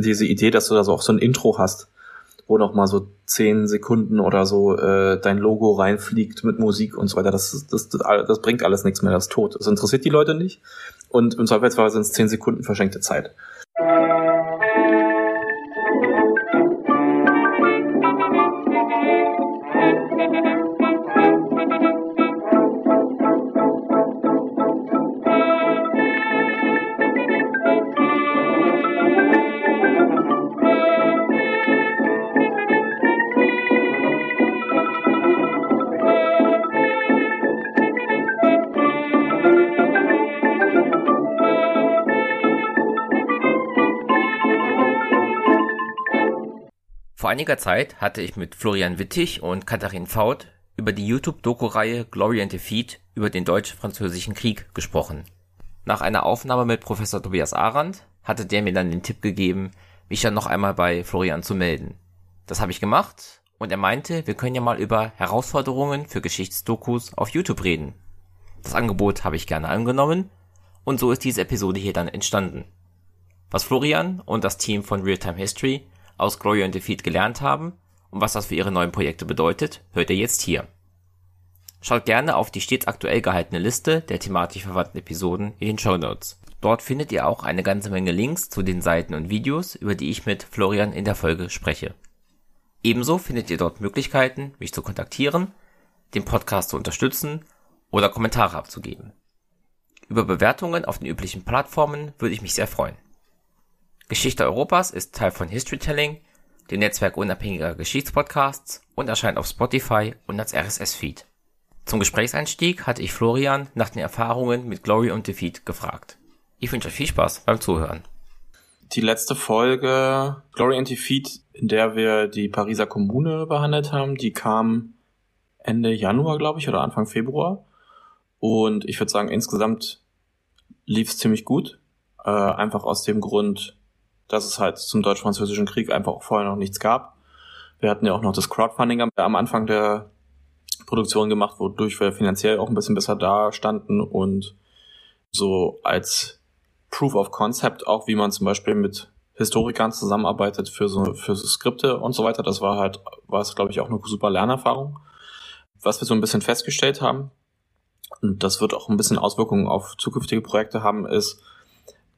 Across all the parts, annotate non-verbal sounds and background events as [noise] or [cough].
diese Idee, dass du da so auch so ein Intro hast, wo noch mal so zehn Sekunden oder so äh, dein Logo reinfliegt mit Musik und so weiter, das, das, das, das bringt alles nichts mehr, das ist tot. Das interessiert die Leute nicht. Und im Zweifelsfall sind es zehn Sekunden verschenkte Zeit. Vor einiger Zeit hatte ich mit Florian Wittig und Katharin Faut über die YouTube-Doku-Reihe Glory and Defeat über den Deutsch-Französischen Krieg gesprochen. Nach einer Aufnahme mit Professor Tobias Arendt hatte der mir dann den Tipp gegeben, mich dann noch einmal bei Florian zu melden. Das habe ich gemacht und er meinte, wir können ja mal über Herausforderungen für Geschichtsdokus auf YouTube reden. Das Angebot habe ich gerne angenommen und so ist diese Episode hier dann entstanden. Was Florian und das Team von Realtime History aus Glory and Defeat gelernt haben und was das für ihre neuen Projekte bedeutet, hört ihr jetzt hier. Schaut gerne auf die stets aktuell gehaltene Liste der thematisch verwandten Episoden in den Show Notes. Dort findet ihr auch eine ganze Menge Links zu den Seiten und Videos, über die ich mit Florian in der Folge spreche. Ebenso findet ihr dort Möglichkeiten, mich zu kontaktieren, den Podcast zu unterstützen oder Kommentare abzugeben. Über Bewertungen auf den üblichen Plattformen würde ich mich sehr freuen. Geschichte Europas ist Teil von Historytelling, dem Netzwerk unabhängiger Geschichtspodcasts und erscheint auf Spotify und als RSS-Feed. Zum Gesprächseinstieg hatte ich Florian nach den Erfahrungen mit Glory und Defeat gefragt. Ich wünsche euch viel Spaß beim Zuhören. Die letzte Folge Glory and Defeat, in der wir die Pariser Kommune behandelt haben, die kam Ende Januar, glaube ich, oder Anfang Februar. Und ich würde sagen, insgesamt lief es ziemlich gut. Äh, einfach aus dem Grund, dass es halt zum Deutsch-Französischen Krieg einfach vorher noch nichts gab. Wir hatten ja auch noch das Crowdfunding am Anfang der Produktion gemacht, wodurch wir finanziell auch ein bisschen besser da standen und so als Proof of Concept auch, wie man zum Beispiel mit Historikern zusammenarbeitet für so, für so Skripte und so weiter. Das war halt, war es, glaube ich, auch eine super Lernerfahrung. Was wir so ein bisschen festgestellt haben, und das wird auch ein bisschen Auswirkungen auf zukünftige Projekte haben, ist,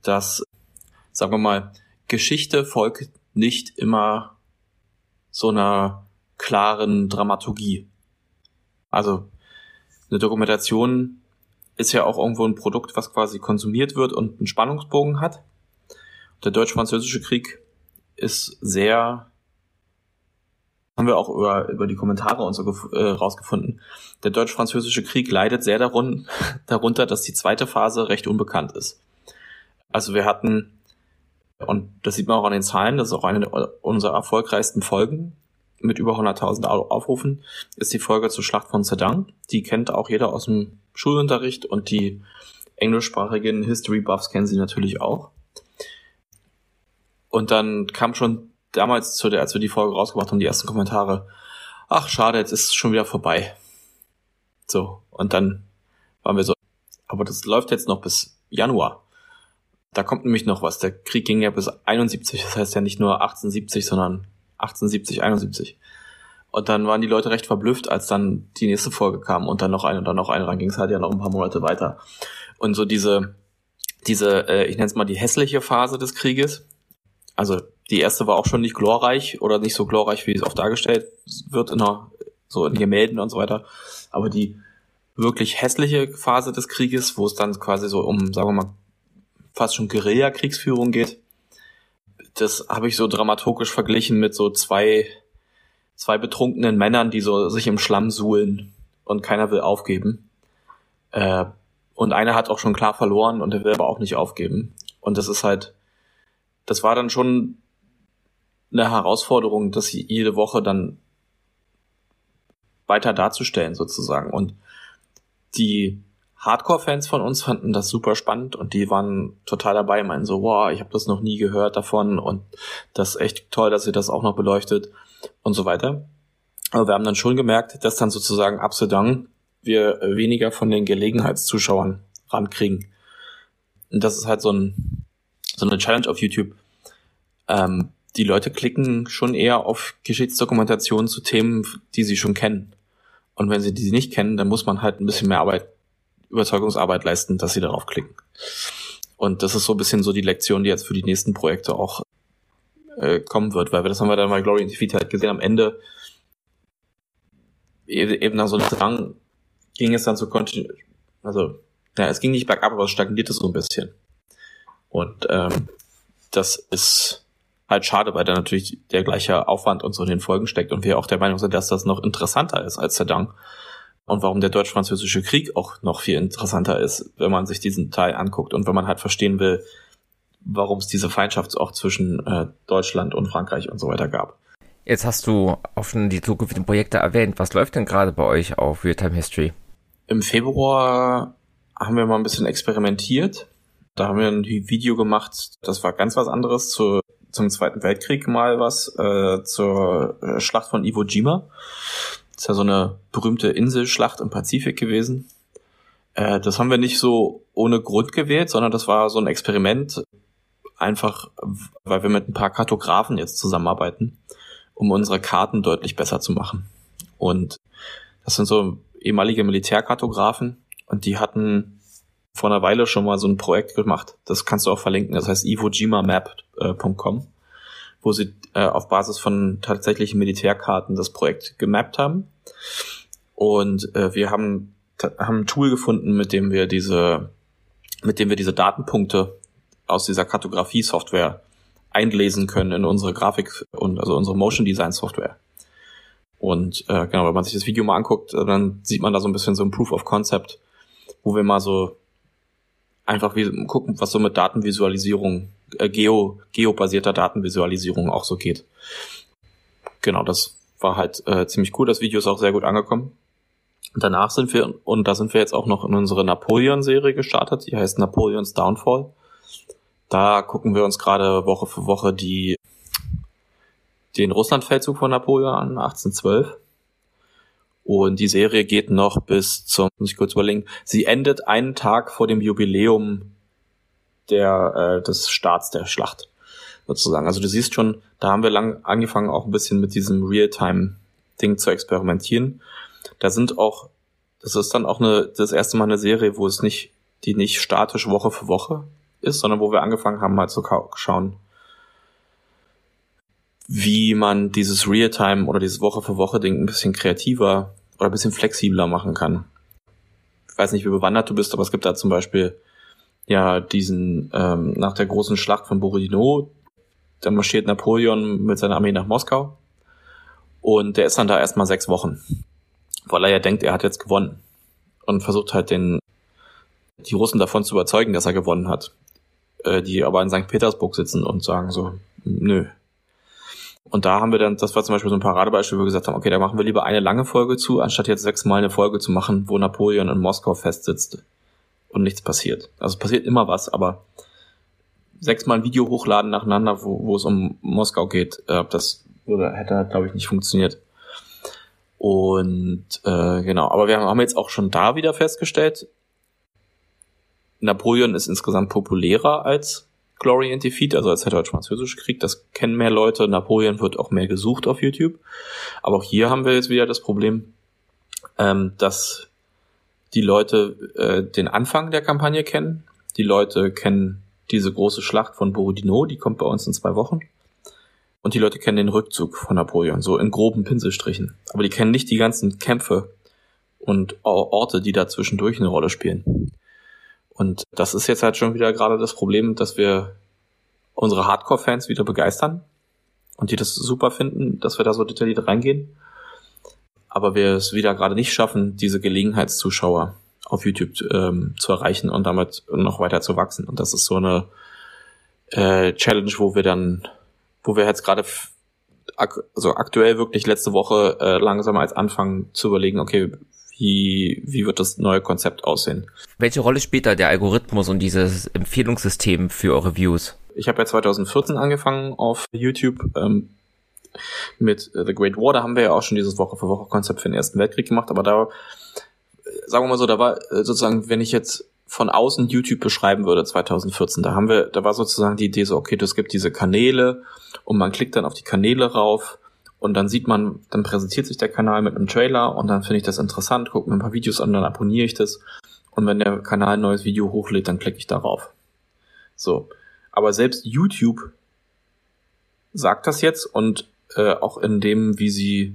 dass, sagen wir mal, Geschichte folgt nicht immer so einer klaren Dramaturgie. Also eine Dokumentation ist ja auch irgendwo ein Produkt, was quasi konsumiert wird und einen Spannungsbogen hat. Der deutsch-französische Krieg ist sehr, haben wir auch über, über die Kommentare und so äh, rausgefunden. Der deutsch-französische Krieg leidet sehr darun, [laughs] darunter, dass die zweite Phase recht unbekannt ist. Also wir hatten und das sieht man auch an den Zahlen, das ist auch eine unserer erfolgreichsten Folgen mit über 100.000 Aufrufen, ist die Folge zur Schlacht von Sedan. Die kennt auch jeder aus dem Schulunterricht und die englischsprachigen History Buffs kennen sie natürlich auch. Und dann kam schon damals, zu der, als wir die Folge rausgebracht haben, die ersten Kommentare, ach schade, jetzt ist es schon wieder vorbei. So, und dann waren wir so, aber das läuft jetzt noch bis Januar. Da kommt nämlich noch was. Der Krieg ging ja bis 71, das heißt ja nicht nur 1870, sondern 1870, 71. Und dann waren die Leute recht verblüfft, als dann die nächste Folge kam und dann noch eine und dann noch eine. Dann ging es halt ja noch ein paar Monate weiter. Und so diese, diese, äh, ich nenne es mal die hässliche Phase des Krieges. Also die erste war auch schon nicht glorreich oder nicht so glorreich, wie es oft dargestellt wird in der, so in Gemälden und so weiter. Aber die wirklich hässliche Phase des Krieges, wo es dann quasi so um, sagen wir mal, fast schon Guerilla-Kriegsführung geht. Das habe ich so dramaturgisch verglichen mit so zwei, zwei betrunkenen Männern, die so sich im Schlamm suhlen und keiner will aufgeben. Äh, und einer hat auch schon klar verloren und er will aber auch nicht aufgeben. Und das ist halt, das war dann schon eine Herausforderung, das jede Woche dann weiter darzustellen sozusagen. Und die Hardcore-Fans von uns fanden das super spannend und die waren total dabei, meinen so, wow, ich habe das noch nie gehört davon und das ist echt toll, dass ihr das auch noch beleuchtet und so weiter. Aber wir haben dann schon gemerkt, dass dann sozusagen ab Sedan wir weniger von den Gelegenheitszuschauern rankriegen. Und das ist halt so, ein, so eine Challenge auf YouTube. ähm, die Leute klicken schon eher auf Geschichtsdokumentationen zu Themen, die sie schon kennen. Und wenn sie die nicht kennen, dann muss man halt ein bisschen mehr Arbeit, Überzeugungsarbeit leisten, dass sie darauf klicken. Und das ist so ein bisschen so die Lektion, die jetzt für die nächsten Projekte auch äh, kommen wird, weil wir das haben wir dann bei Glory in Defeat halt gesehen. Am Ende e-, eben nach so einem Drang ging es dann so kontinu also ja, es ging nicht bergab, aber es stagnierte so ein bisschen. Und ähm, das ist halt schade, weil da natürlich der gleiche Aufwand und so in den Folgen steckt und wir auch der Meinung sind, dass das noch interessanter ist als der Dang. Und warum der deutsch-französische Krieg auch noch viel interessanter ist, wenn man sich diesen Teil anguckt und wenn man halt verstehen will, warum es diese Feindschaft auch zwischen äh, Deutschland und Frankreich und so weiter gab. Jetzt hast du schon die zukünftigen Projekte erwähnt. Was läuft denn gerade bei euch auf Realtime History? Im Februar haben wir mal ein bisschen experimentiert. Da haben wir ein Video gemacht, das war ganz was anderes zu, zum Zweiten Weltkrieg mal was, äh, zur äh, Schlacht von Iwo Jima. Das ist ja so eine berühmte Inselschlacht im Pazifik gewesen. Äh, das haben wir nicht so ohne Grund gewählt, sondern das war so ein Experiment, einfach weil wir mit ein paar Kartografen jetzt zusammenarbeiten, um unsere Karten deutlich besser zu machen. Und das sind so ehemalige Militärkartografen und die hatten vor einer Weile schon mal so ein Projekt gemacht. Das kannst du auch verlinken. Das heißt ivojimamap.com, wo sie äh, auf Basis von tatsächlichen Militärkarten das Projekt gemappt haben. Und äh, wir haben, haben ein Tool gefunden, mit dem wir diese, mit dem wir diese Datenpunkte aus dieser Kartografie-Software einlesen können in unsere Grafik und also unsere Motion Design Software. Und äh, genau, wenn man sich das Video mal anguckt, äh, dann sieht man da so ein bisschen so ein Proof of Concept, wo wir mal so einfach wie, gucken, was so mit Datenvisualisierung, äh, geo, geobasierter Datenvisualisierung auch so geht. Genau, das war halt äh, ziemlich cool. Das Video ist auch sehr gut angekommen. Danach sind wir, und da sind wir jetzt auch noch in unsere Napoleon-Serie gestartet, die heißt Napoleons Downfall. Da gucken wir uns gerade Woche für Woche die den Russlandfeldzug von Napoleon an, 1812. Und die Serie geht noch bis zum, muss ich kurz überlegen, sie endet einen Tag vor dem Jubiläum der, äh, des Starts der Schlacht, sozusagen. Also du siehst schon, da haben wir lang angefangen, auch ein bisschen mit diesem Realtime-Ding zu experimentieren. Da sind auch, das ist dann auch eine, das erste Mal eine Serie, wo es nicht, die nicht statisch Woche für Woche ist, sondern wo wir angefangen haben, mal zu schauen, wie man dieses Realtime oder dieses Woche für Woche Ding ein bisschen kreativer oder ein bisschen flexibler machen kann. Ich weiß nicht, wie bewandert du bist, aber es gibt da zum Beispiel ja diesen ähm, nach der großen Schlacht von Borodino, da marschiert Napoleon mit seiner Armee nach Moskau und der ist dann da erstmal sechs Wochen, weil er ja denkt, er hat jetzt gewonnen und versucht halt den die Russen davon zu überzeugen, dass er gewonnen hat, äh, die aber in St. Petersburg sitzen und sagen so, nö, und da haben wir dann, das war zum Beispiel so ein Paradebeispiel, wo wir gesagt haben, okay, da machen wir lieber eine lange Folge zu, anstatt jetzt sechsmal eine Folge zu machen, wo Napoleon in Moskau festsitzt und nichts passiert. Also passiert immer was, aber sechsmal ein Video hochladen nacheinander, wo, wo es um Moskau geht, äh, das würde, hätte, glaube ich, nicht funktioniert. Und äh, genau, aber wir haben jetzt auch schon da wieder festgestellt, Napoleon ist insgesamt populärer als Glory and Defeat, also als der deutsch-französische Krieg. Das kennen mehr Leute. Napoleon wird auch mehr gesucht auf YouTube. Aber auch hier haben wir jetzt wieder das Problem, ähm, dass die Leute äh, den Anfang der Kampagne kennen. Die Leute kennen diese große Schlacht von Borodino, die kommt bei uns in zwei Wochen. Und die Leute kennen den Rückzug von Napoleon, so in groben Pinselstrichen. Aber die kennen nicht die ganzen Kämpfe und Orte, die da zwischendurch eine Rolle spielen. Und das ist jetzt halt schon wieder gerade das Problem, dass wir unsere Hardcore-Fans wieder begeistern und die das super finden, dass wir da so detailliert reingehen. Aber wir es wieder gerade nicht schaffen, diese Gelegenheitszuschauer auf YouTube ähm, zu erreichen und damit noch weiter zu wachsen. Und das ist so eine äh, Challenge, wo wir dann, wo wir jetzt gerade ak also aktuell wirklich letzte Woche äh, langsam als anfangen zu überlegen, okay, wie, wie wird das neue Konzept aussehen? Welche Rolle spielt da der Algorithmus und dieses Empfehlungssystem für eure Views? Ich habe ja 2014 angefangen auf YouTube ähm, mit The Great War. Da haben wir ja auch schon dieses Woche für Woche Konzept für den Ersten Weltkrieg gemacht. Aber da, sagen wir mal so, da war äh, sozusagen, wenn ich jetzt von außen YouTube beschreiben würde 2014. Da haben wir, da war sozusagen die Idee so, okay, es gibt diese Kanäle und man klickt dann auf die Kanäle rauf und dann sieht man, dann präsentiert sich der Kanal mit einem Trailer und dann finde ich das interessant, gucke mir ein paar Videos an, dann abonniere ich das und wenn der Kanal ein neues Video hochlädt, dann klicke ich darauf. So. Aber selbst YouTube sagt das jetzt und äh, auch in dem, wie sie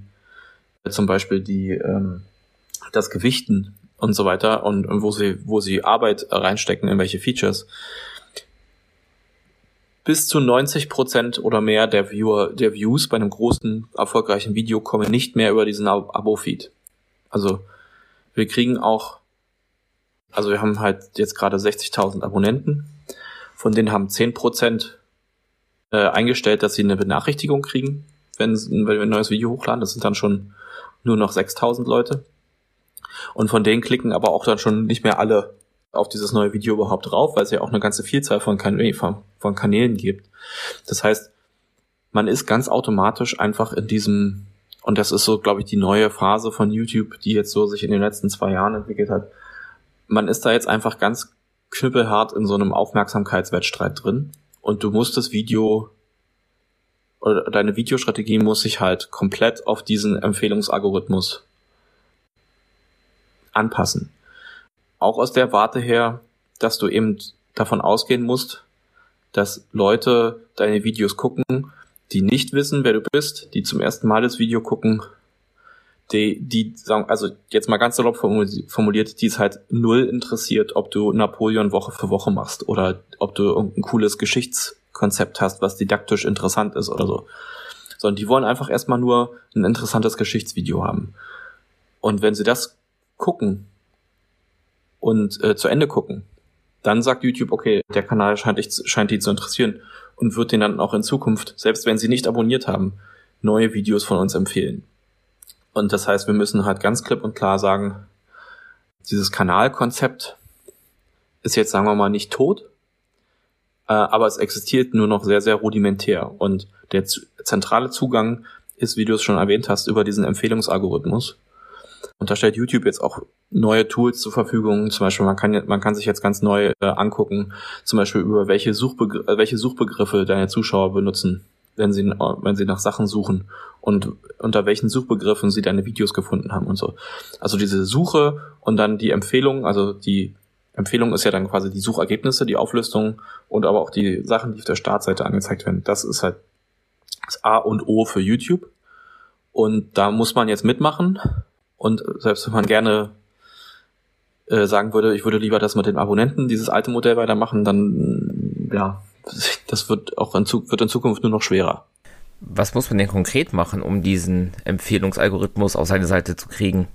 äh, zum Beispiel die ähm, das Gewichten und so weiter und, und wo sie, wo sie Arbeit reinstecken, in welche Features. Bis zu 90 Prozent oder mehr der Viewer, der Views bei einem großen, erfolgreichen Video kommen nicht mehr über diesen Abo-Feed. Also, wir kriegen auch, also wir haben halt jetzt gerade 60.000 Abonnenten. Von denen haben 10 Prozent äh, eingestellt, dass sie eine Benachrichtigung kriegen, wenn, wenn wir ein neues Video hochladen. Das sind dann schon nur noch 6000 Leute. Und von denen klicken aber auch dann schon nicht mehr alle auf dieses neue Video überhaupt drauf, weil es ja auch eine ganze Vielzahl von, kan von Kanälen gibt. Das heißt, man ist ganz automatisch einfach in diesem, und das ist so, glaube ich, die neue Phase von YouTube, die jetzt so sich in den letzten zwei Jahren entwickelt hat. Man ist da jetzt einfach ganz knüppelhart in so einem Aufmerksamkeitswettstreit drin und du musst das Video oder deine Videostrategie muss sich halt komplett auf diesen Empfehlungsalgorithmus anpassen. Auch aus der Warte her, dass du eben davon ausgehen musst, dass Leute deine Videos gucken, die nicht wissen, wer du bist, die zum ersten Mal das Video gucken, die, die sagen, also jetzt mal ganz salopp formuliert, die es halt null interessiert, ob du Napoleon Woche für Woche machst oder ob du irgendein cooles Geschichtskonzept hast, was didaktisch interessant ist oder so. Sondern die wollen einfach erstmal nur ein interessantes Geschichtsvideo haben. Und wenn sie das gucken und äh, zu Ende gucken, dann sagt YouTube, okay, der Kanal scheint, ich, scheint die zu interessieren und wird den dann auch in Zukunft, selbst wenn sie nicht abonniert haben, neue Videos von uns empfehlen. Und das heißt, wir müssen halt ganz klipp und klar sagen, dieses Kanalkonzept ist jetzt, sagen wir mal, nicht tot, äh, aber es existiert nur noch sehr, sehr rudimentär. Und der zentrale Zugang ist, wie du es schon erwähnt hast, über diesen Empfehlungsalgorithmus. Und da stellt YouTube jetzt auch neue Tools zur Verfügung. Zum Beispiel, man kann, man kann sich jetzt ganz neu äh, angucken, zum Beispiel über welche, Suchbegr äh, welche Suchbegriffe deine Zuschauer benutzen, wenn sie, wenn sie nach Sachen suchen und unter welchen Suchbegriffen sie deine Videos gefunden haben und so. Also diese Suche und dann die Empfehlung, also die Empfehlung ist ja dann quasi die Suchergebnisse, die Auflistung und aber auch die Sachen, die auf der Startseite angezeigt werden. Das ist halt das A und O für YouTube. Und da muss man jetzt mitmachen und selbst wenn man gerne äh, sagen würde, ich würde lieber das mit den Abonnenten, dieses alte Modell weitermachen, dann ja, das wird auch in, wird in Zukunft nur noch schwerer. Was muss man denn konkret machen, um diesen Empfehlungsalgorithmus auf seine Seite zu kriegen?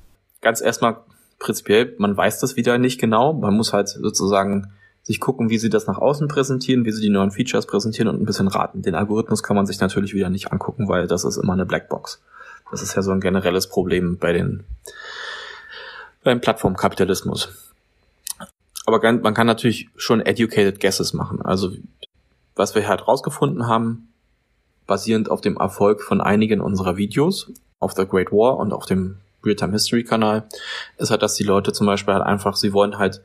Ganz erstmal prinzipiell, man weiß das wieder nicht genau. Man muss halt sozusagen sich gucken, wie sie das nach außen präsentieren, wie sie die neuen Features präsentieren und ein bisschen raten. Den Algorithmus kann man sich natürlich wieder nicht angucken, weil das ist immer eine Blackbox. Das ist ja so ein generelles Problem bei den beim Plattformkapitalismus. Aber man kann natürlich schon educated guesses machen. Also was wir halt rausgefunden haben, basierend auf dem Erfolg von einigen unserer Videos auf The Great War und auf dem Realtime History Kanal, ist halt, dass die Leute zum Beispiel halt einfach, sie wollen halt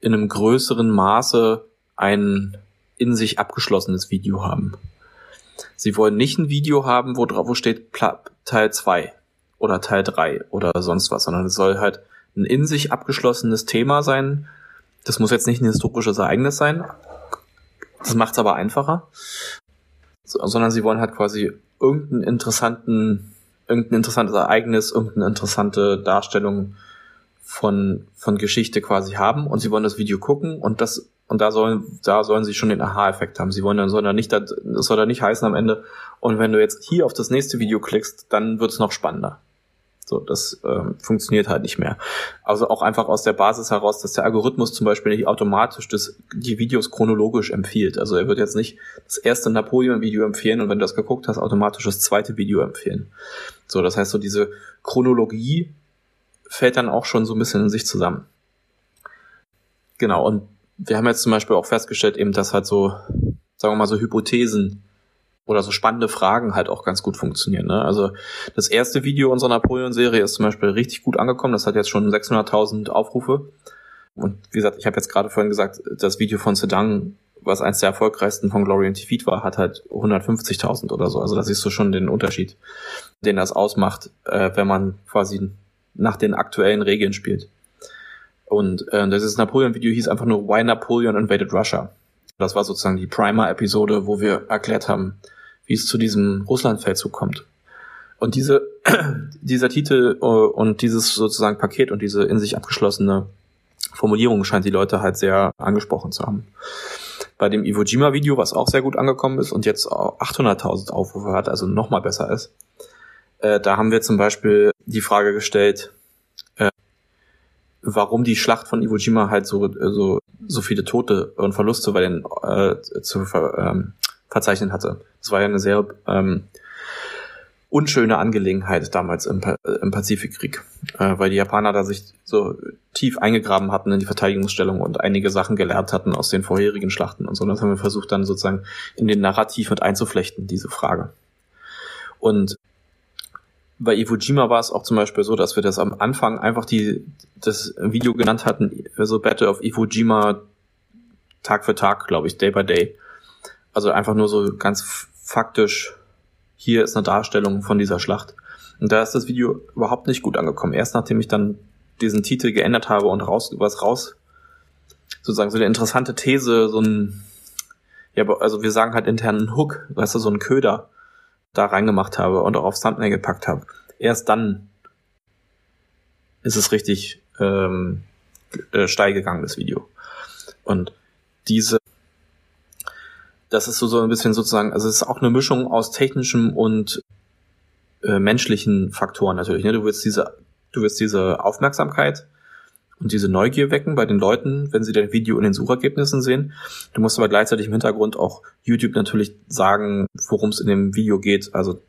in einem größeren Maße ein in sich abgeschlossenes Video haben. Sie wollen nicht ein Video haben, wo drauf wo steht Teil 2 oder Teil 3 oder sonst was, sondern es soll halt ein in sich abgeschlossenes Thema sein. Das muss jetzt nicht ein historisches Ereignis sein. Das macht es aber einfacher. So, sondern sie wollen halt quasi irgendeinen interessanten, irgendein interessantes Ereignis, irgendeine interessante Darstellung von, von Geschichte quasi haben und sie wollen das Video gucken und das und da sollen, da sollen sie schon den Aha-Effekt haben. Sie wollen dann, soll dann nicht, das soll dann nicht heißen am Ende. Und wenn du jetzt hier auf das nächste Video klickst, dann wird es noch spannender. So, das ähm, funktioniert halt nicht mehr. Also auch einfach aus der Basis heraus, dass der Algorithmus zum Beispiel nicht automatisch das, die Videos chronologisch empfiehlt. Also er wird jetzt nicht das erste Napoleon-Video empfehlen und wenn du das geguckt hast, automatisch das zweite Video empfehlen. So, das heißt so diese Chronologie fällt dann auch schon so ein bisschen in sich zusammen. Genau, und wir haben jetzt zum Beispiel auch festgestellt, eben, dass halt so, sagen wir mal, so Hypothesen oder so spannende Fragen halt auch ganz gut funktionieren. Ne? Also das erste Video unserer Napoleon-Serie ist zum Beispiel richtig gut angekommen. Das hat jetzt schon 600.000 Aufrufe. Und wie gesagt, ich habe jetzt gerade vorhin gesagt, das Video von Sedang, was eins der erfolgreichsten von Glory and Defeat war, hat halt 150.000 oder so. Also da siehst du schon den Unterschied, den das ausmacht, äh, wenn man quasi nach den aktuellen Regeln spielt. Und äh, dieses Napoleon-Video hieß einfach nur Why Napoleon Invaded Russia. Das war sozusagen die Primer-Episode, wo wir erklärt haben, wie es zu diesem Russland-Feldzug kommt. Und diese, [clears throat] dieser Titel äh, und dieses sozusagen Paket und diese in sich abgeschlossene Formulierung scheint die Leute halt sehr angesprochen zu haben. Bei dem Iwo Jima Video, was auch sehr gut angekommen ist und jetzt 800.000 Aufrufe hat, also nochmal besser ist, äh, da haben wir zum Beispiel die Frage gestellt, warum die Schlacht von Iwo Jima halt so, so, so viele Tote und Verluste bei den äh, zu ver, ähm, verzeichnen hatte. Das war ja eine sehr ähm, unschöne Angelegenheit damals im, im Pazifikkrieg, äh, weil die Japaner da sich so tief eingegraben hatten in die Verteidigungsstellung und einige Sachen gelernt hatten aus den vorherigen Schlachten und so. Und das haben wir versucht dann sozusagen in den Narrativ mit einzuflechten, diese Frage. Und bei Iwo Jima war es auch zum Beispiel so, dass wir das am Anfang einfach die, das Video genannt hatten, so Battle of Iwo Jima Tag für Tag, glaube ich, Day by Day. Also einfach nur so ganz faktisch hier ist eine Darstellung von dieser Schlacht. Und da ist das Video überhaupt nicht gut angekommen. Erst nachdem ich dann diesen Titel geändert habe und raus, was raus, sozusagen so eine interessante These, so ein, ja, also wir sagen halt internen Hook, weißt du, so ein Köder da reingemacht habe und auch aufs Thumbnail gepackt habe. Erst dann ist es richtig ähm, äh, steil gegangen, das Video. Und diese das ist so, so ein bisschen sozusagen, also es ist auch eine Mischung aus technischem und äh, menschlichen Faktoren natürlich. Ne? Du willst diese, du willst diese Aufmerksamkeit und diese Neugier wecken bei den Leuten, wenn sie dein Video in den Suchergebnissen sehen. Du musst aber gleichzeitig im Hintergrund auch YouTube natürlich sagen, worum es in dem Video geht. Also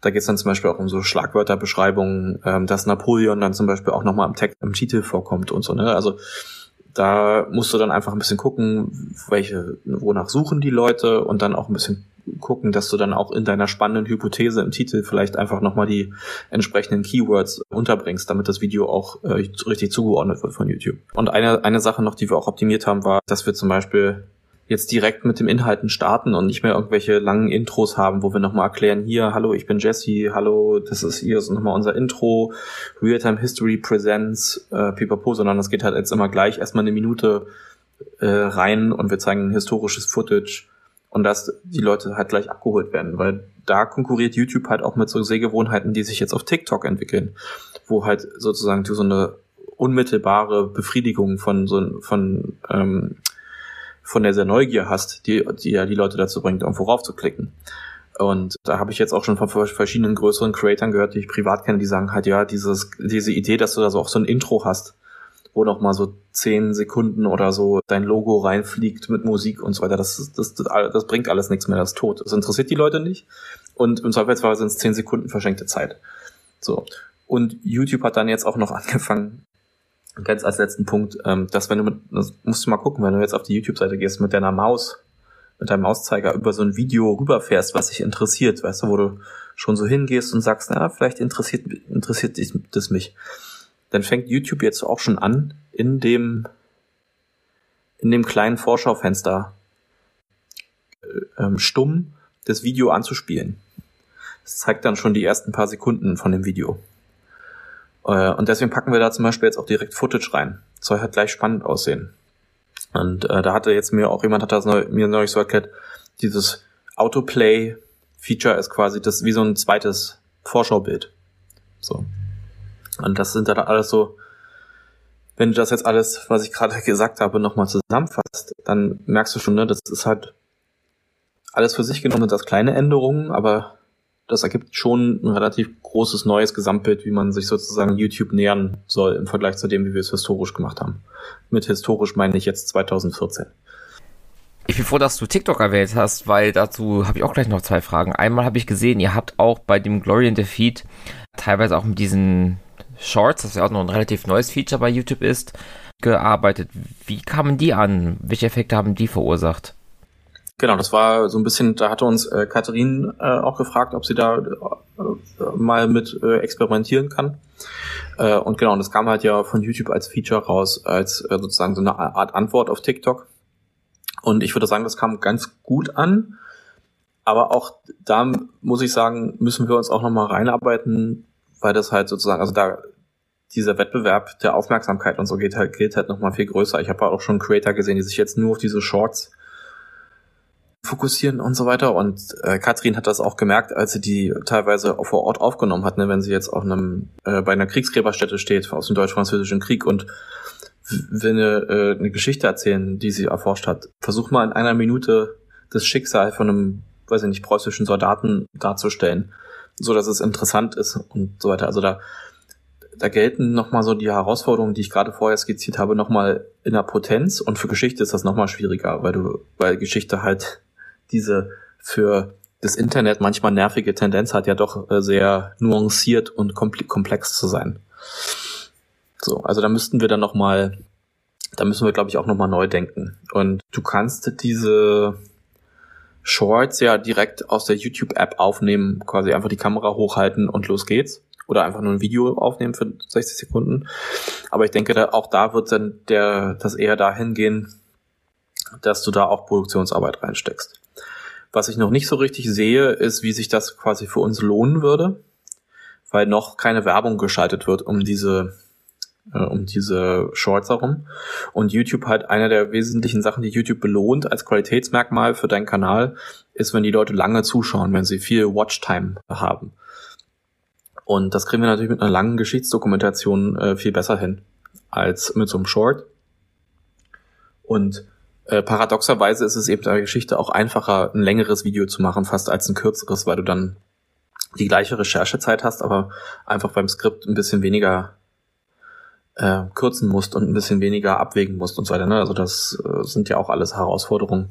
da geht es dann zum Beispiel auch um so Schlagwörterbeschreibungen, ähm, dass Napoleon dann zum Beispiel auch nochmal im Text, im Titel vorkommt und so. Ne? Also da musst du dann einfach ein bisschen gucken, welche, wonach suchen die Leute und dann auch ein bisschen gucken, dass du dann auch in deiner spannenden Hypothese im Titel vielleicht einfach nochmal die entsprechenden Keywords unterbringst, damit das Video auch äh, richtig zugeordnet wird von YouTube. Und eine, eine Sache noch, die wir auch optimiert haben, war, dass wir zum Beispiel jetzt direkt mit dem Inhalten starten und nicht mehr irgendwelche langen Intros haben, wo wir nochmal erklären, hier, hallo, ich bin Jesse, hallo, das ist hier ist nochmal unser Intro, Realtime History Presents, äh, pipapo, sondern das geht halt jetzt immer gleich erstmal eine Minute äh, rein und wir zeigen historisches Footage und dass die Leute halt gleich abgeholt werden, weil da konkurriert YouTube halt auch mit so Sehgewohnheiten, die sich jetzt auf TikTok entwickeln, wo halt sozusagen so eine unmittelbare Befriedigung von so von ähm, von der sehr Neugier hast, die, die ja die Leute dazu bringt, irgendwo raufzuklicken. Und da habe ich jetzt auch schon von verschiedenen größeren Creatoren gehört, die ich privat kenne, die sagen halt, ja, dieses, diese Idee, dass du da so auch so ein Intro hast, wo noch mal so zehn Sekunden oder so dein Logo reinfliegt mit Musik und so weiter, das, das, das, das bringt alles nichts mehr, das ist tot. Das interessiert die Leute nicht. Und im Zweifelsfall sind es zehn Sekunden verschenkte Zeit. So. Und YouTube hat dann jetzt auch noch [laughs] angefangen, ganz als letzten Punkt, ähm, dass wenn du mit, das musst du mal gucken, wenn du jetzt auf die YouTube-Seite gehst mit deiner Maus, mit deinem Mauszeiger über so ein Video rüberfährst, was dich interessiert, weißt du, wo du schon so hingehst und sagst, na, vielleicht interessiert, interessiert dich das mich. Dann fängt YouTube jetzt auch schon an, in dem, in dem kleinen Vorschaufenster äh, ähm, stumm das Video anzuspielen. Das zeigt dann schon die ersten paar Sekunden von dem Video. Äh, und deswegen packen wir da zum Beispiel jetzt auch direkt Footage rein. soll halt gleich spannend aussehen. Und äh, da hatte jetzt mir auch jemand hat das neu, mir neulich so erklärt, dieses Autoplay-Feature ist quasi das wie so ein zweites Vorschaubild. So. Und das sind dann alles so, wenn du das jetzt alles, was ich gerade [laughs] gesagt habe, nochmal zusammenfasst, dann merkst du schon, ne, das ist halt alles für sich genommen, das kleine Änderungen, aber das ergibt schon ein relativ großes neues Gesamtbild, wie man sich sozusagen YouTube nähern soll im Vergleich zu dem, wie wir es historisch gemacht haben. Mit historisch meine ich jetzt 2014. Ich bin froh, dass du TikTok erwähnt hast, weil dazu habe ich auch gleich noch zwei Fragen. Einmal habe ich gesehen, ihr habt auch bei dem Glory in Defeat teilweise auch mit diesen Shorts, das ja auch noch ein relativ neues Feature bei YouTube ist, gearbeitet. Wie kamen die an? Welche Effekte haben die verursacht? Genau, das war so ein bisschen, da hatte uns äh, Katharin äh, auch gefragt, ob sie da äh, mal mit äh, experimentieren kann. Äh, und genau, und das kam halt ja von YouTube als Feature raus, als äh, sozusagen so eine Art Antwort auf TikTok. Und ich würde sagen, das kam ganz gut an. Aber auch da muss ich sagen, müssen wir uns auch nochmal reinarbeiten, weil das halt sozusagen, also da dieser Wettbewerb der Aufmerksamkeit und so geht halt, geht halt nochmal viel größer. Ich habe auch schon Creator gesehen, die sich jetzt nur auf diese Shorts fokussieren und so weiter. Und äh, Katrin hat das auch gemerkt, als sie die teilweise vor Ort aufgenommen hat, ne, wenn sie jetzt auf einem äh, bei einer Kriegsgräberstätte steht aus dem deutsch-französischen Krieg und will eine, äh, eine Geschichte erzählen, die sie erforscht hat. Versuch mal in einer Minute das Schicksal von einem, weiß ich nicht, preußischen Soldaten darzustellen, so dass es interessant ist und so weiter. Also da da gelten nochmal so die Herausforderungen, die ich gerade vorher skizziert habe, nochmal in der Potenz und für Geschichte ist das nochmal schwieriger, weil du, weil Geschichte halt diese für das Internet manchmal nervige Tendenz hat, ja doch äh, sehr nuanciert und komplex zu sein. So, also da müssten wir dann nochmal, da müssen wir, glaube ich, auch nochmal neu denken. Und du kannst diese Shorts ja direkt aus der YouTube-App aufnehmen, quasi einfach die Kamera hochhalten und los geht's oder einfach nur ein Video aufnehmen für 60 Sekunden. Aber ich denke, auch da wird dann der, das eher dahin gehen, dass du da auch Produktionsarbeit reinsteckst. Was ich noch nicht so richtig sehe, ist, wie sich das quasi für uns lohnen würde, weil noch keine Werbung geschaltet wird um diese äh, um diese Shorts herum. Und YouTube halt einer der wesentlichen Sachen, die YouTube belohnt als Qualitätsmerkmal für deinen Kanal, ist, wenn die Leute lange zuschauen, wenn sie viel Watchtime haben. Und das kriegen wir natürlich mit einer langen Geschichtsdokumentation äh, viel besser hin als mit so einem Short. Und äh, paradoxerweise ist es eben der Geschichte auch einfacher, ein längeres Video zu machen, fast als ein kürzeres, weil du dann die gleiche Recherchezeit hast, aber einfach beim Skript ein bisschen weniger äh, kürzen musst und ein bisschen weniger abwägen musst und so weiter. Ne? Also das äh, sind ja auch alles Herausforderungen